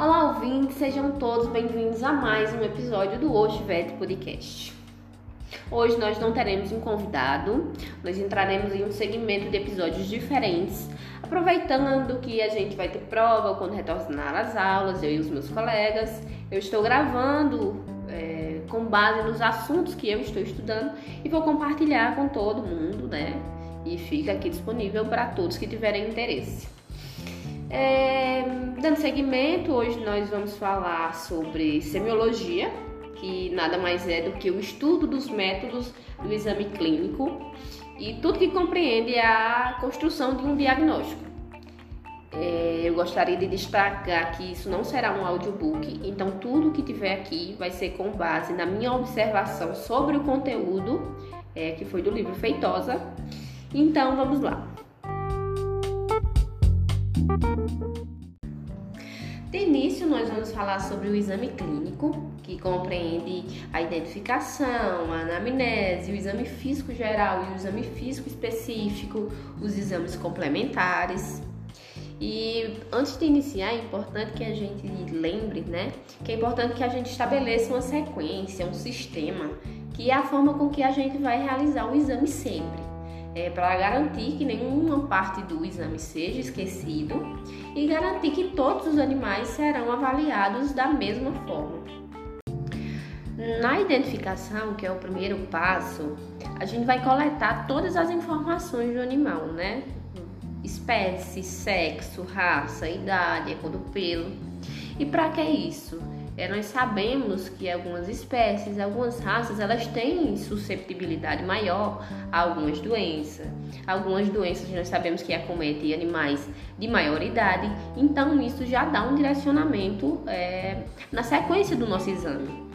Olá, ouvintes, sejam todos bem-vindos a mais um episódio do Oxivete Podcast. Hoje nós não teremos um convidado, nós entraremos em um segmento de episódios diferentes, aproveitando que a gente vai ter prova quando retornar às aulas, eu e os meus colegas. Eu estou gravando é, com base nos assuntos que eu estou estudando e vou compartilhar com todo mundo, né? E fica aqui disponível para todos que tiverem interesse. É, dando seguimento, hoje nós vamos falar sobre semiologia, que nada mais é do que o estudo dos métodos do exame clínico e tudo que compreende a construção de um diagnóstico. É, eu gostaria de destacar que isso não será um audiobook, então tudo que tiver aqui vai ser com base na minha observação sobre o conteúdo, é, que foi do livro Feitosa. Então vamos lá. De início, nós vamos falar sobre o exame clínico, que compreende a identificação, a anamnese, o exame físico geral e o exame físico específico, os exames complementares. E antes de iniciar, é importante que a gente lembre, né, que é importante que a gente estabeleça uma sequência, um sistema, que é a forma com que a gente vai realizar o exame sempre é, para garantir que nenhuma parte do exame seja esquecido e garantir que todos os animais serão avaliados da mesma forma. Na identificação, que é o primeiro passo, a gente vai coletar todas as informações do animal, né? Espécie, sexo, raça, idade, cor do pelo. E para que isso? É, nós sabemos que algumas espécies, algumas raças, elas têm susceptibilidade maior a algumas doenças. Algumas doenças nós sabemos que acometem animais de maior idade, então isso já dá um direcionamento é, na sequência do nosso exame.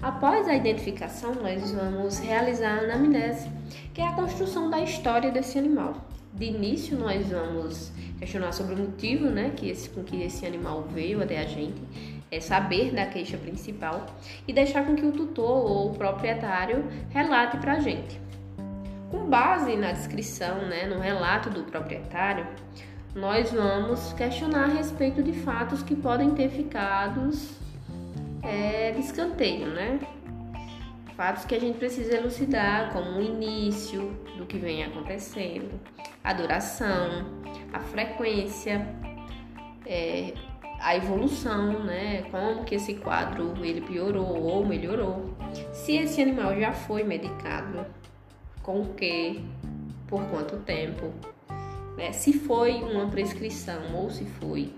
Após a identificação, nós vamos realizar a anamnese, que é a construção da história desse animal. De início, nós vamos questionar sobre o motivo né, que esse, com que esse animal veio até a gente é, saber da queixa principal e deixar com que o tutor ou o proprietário relate para a gente. Com base na descrição, né, no relato do proprietário, nós vamos questionar a respeito de fatos que podem ter ficado é, de escanteio, né? Fatos que a gente precisa elucidar, como o início do que vem acontecendo, a duração, a frequência, é, a evolução, né? Como que esse quadro ele piorou ou melhorou. Se esse animal já foi medicado, com o que, por quanto tempo, né? Se foi uma prescrição ou se foi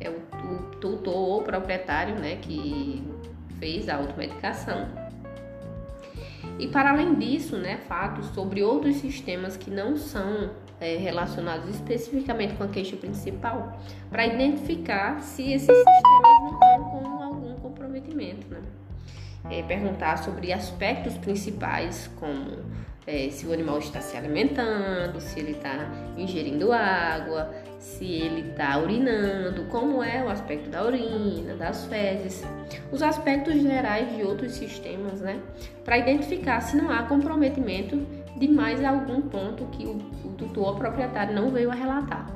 é o, o tutor ou proprietário, né, que fez a automedicação. E para além disso, né, fatos sobre outros sistemas que não são é, relacionados especificamente com a queixa principal, para identificar se esses sistemas não estão com algum comprometimento. Né? É, perguntar sobre aspectos principais, como é, se o animal está se alimentando, se ele está ingerindo água, se ele está urinando, como é o aspecto da urina, das fezes, os aspectos gerais de outros sistemas, né? Para identificar se não há comprometimento de mais algum ponto que o, o tutor proprietário não veio a relatar.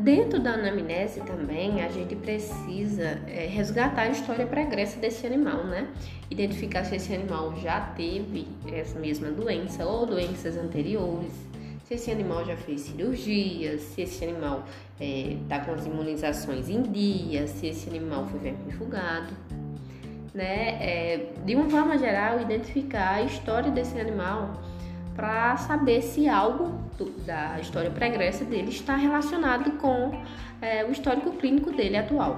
Dentro da anamnese também a gente precisa é, resgatar a história pregressa desse animal, né? Identificar se esse animal já teve essa mesma doença ou doenças anteriores, se esse animal já fez cirurgia, se esse animal está é, com as imunizações em dia, se esse animal foi vermifugado né, é, de uma forma geral, identificar a história desse animal para saber se algo do, da história pregressa dele está relacionado com é, o histórico clínico dele atual.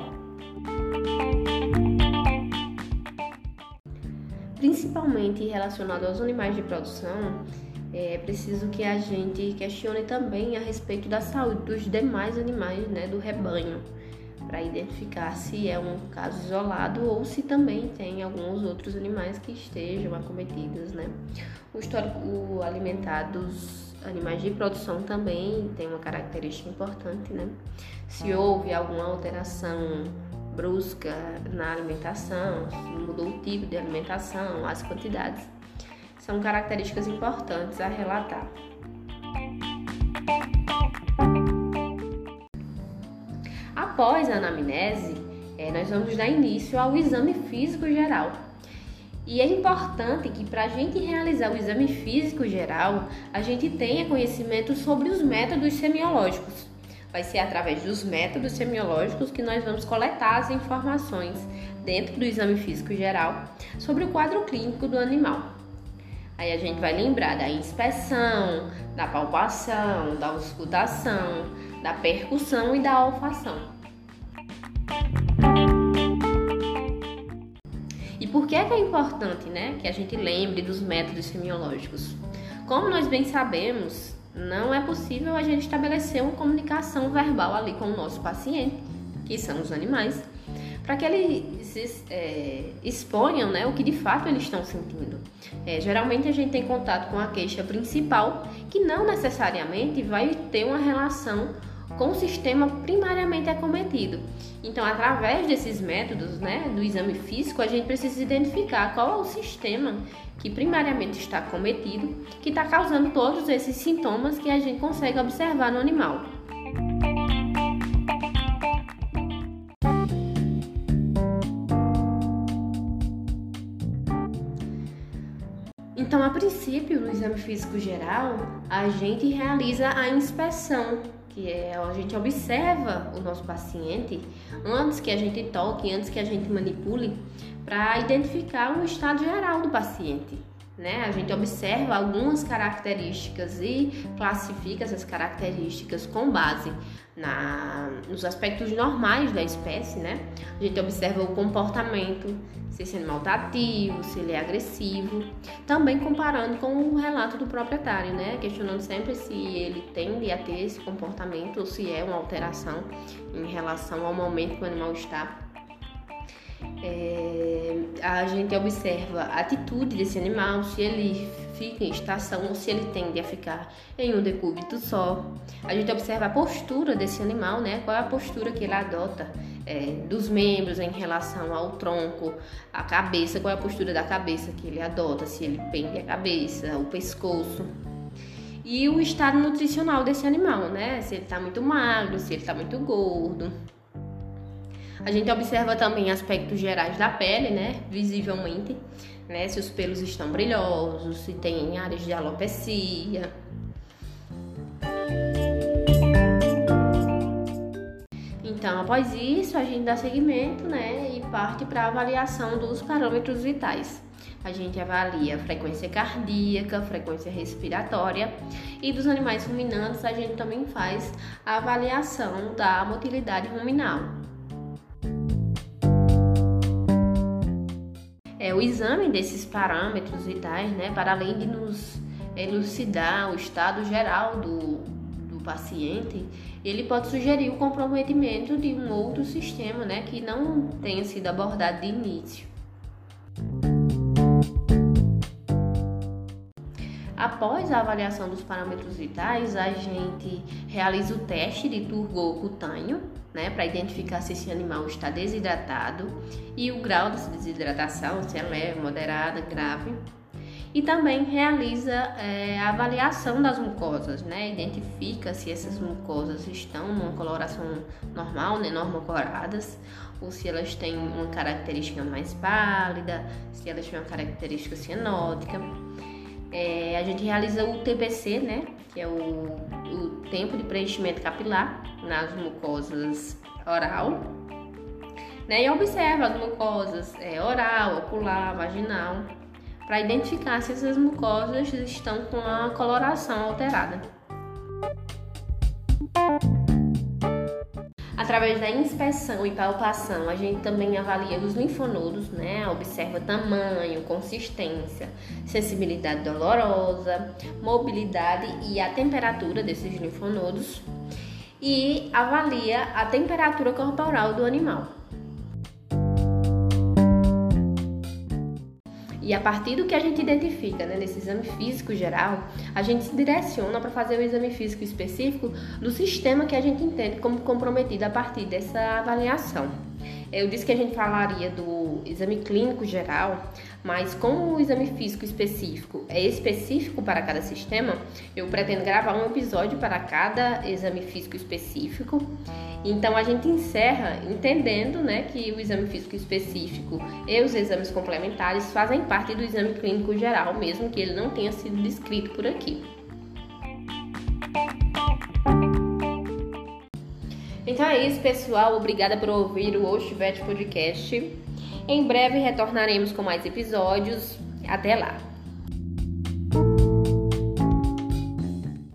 Principalmente relacionado aos animais de produção, é preciso que a gente questione também a respeito da saúde dos demais animais né, do rebanho para identificar se é um caso isolado ou se também tem alguns outros animais que estejam acometidos, né? O histórico alimentar dos animais de produção também tem uma característica importante, né? Se houve alguma alteração brusca na alimentação, mudou o tipo de alimentação, as quantidades, são características importantes a relatar. Após a anamnese, é, nós vamos dar início ao exame físico geral. E é importante que para a gente realizar o exame físico geral, a gente tenha conhecimento sobre os métodos semiológicos. Vai ser através dos métodos semiológicos que nós vamos coletar as informações dentro do exame físico geral sobre o quadro clínico do animal. Aí a gente vai lembrar da inspeção, da palpação, da auscultação, da percussão e da olfação. E por que é, que é importante né, que a gente lembre dos métodos semiológicos? Como nós bem sabemos, não é possível a gente estabelecer uma comunicação verbal ali com o nosso paciente, que são os animais, para que eles é, exponham né, o que de fato eles estão sentindo. É, geralmente a gente tem contato com a queixa principal, que não necessariamente vai ter uma relação com o sistema primariamente acometido. Então, através desses métodos, né, do exame físico, a gente precisa identificar qual é o sistema que primariamente está acometido, que está causando todos esses sintomas que a gente consegue observar no animal. Então, a princípio, no exame físico geral, a gente realiza a inspeção, que é a gente observa o nosso paciente antes que a gente toque, antes que a gente manipule, para identificar o estado geral do paciente. Né? A gente observa algumas características e classifica essas características com base na, nos aspectos normais da espécie, né? A gente observa o comportamento, se esse animal está ativo, se ele é agressivo, também comparando com o relato do proprietário, né? Questionando sempre se ele tende a ter esse comportamento ou se é uma alteração em relação ao momento que o animal está é, a gente observa a atitude desse animal, se ele fica em estação ou se ele tende a ficar em um decúbito só. A gente observa a postura desse animal, né? Qual é a postura que ele adota é, dos membros em relação ao tronco, a cabeça, qual é a postura da cabeça que ele adota, se ele pende a cabeça, o pescoço. E o estado nutricional desse animal, né? Se ele está muito magro, se ele está muito gordo. A gente observa também aspectos gerais da pele, né? Visivelmente, né? Se os pelos estão brilhosos, se tem áreas de alopecia. Então, após isso, a gente dá seguimento, né? E parte para a avaliação dos parâmetros vitais. A gente avalia a frequência cardíaca, frequência respiratória e dos animais ruminantes a gente também faz a avaliação da motilidade ruminal. O exame desses parâmetros vitais, né, para além de nos elucidar o estado geral do, do paciente, ele pode sugerir o comprometimento de um outro sistema, né, que não tenha sido abordado de início. Após a avaliação dos parâmetros vitais, a gente realiza o teste de turgor cutâneo, né, para identificar se esse animal está desidratado e o grau dessa desidratação, se é moderada, grave. E também realiza é, a avaliação das mucosas, né? Identifica se essas mucosas estão numa coloração normal, né? Normocoradas, ou se elas têm uma característica mais pálida, se elas têm uma característica cianótica. É, a gente realiza o TPC, né? Que é o, o tempo de preenchimento capilar nas mucosas oral. Né, e observa as mucosas é, oral, ocular, vaginal, para identificar se essas mucosas estão com a coloração alterada. Através da inspeção e palpação, a gente também avalia os linfonodos, né? Observa tamanho, consistência, sensibilidade dolorosa, mobilidade e a temperatura desses linfonodos e avalia a temperatura corporal do animal. E a partir do que a gente identifica né, nesse exame físico geral, a gente se direciona para fazer o exame físico específico do sistema que a gente entende como comprometido a partir dessa avaliação. Eu disse que a gente falaria do exame clínico geral, Mas como o exame físico específico é específico para cada sistema, eu pretendo gravar um episódio para cada exame físico específico. Então a gente encerra entendendo né, que o exame físico específico e os exames complementares fazem parte do exame clínico geral, mesmo que ele não tenha sido descrito por aqui. Então é isso, pessoal. Obrigada por ouvir o Oshvet Podcast. Em breve retornaremos com mais episódios. Até lá!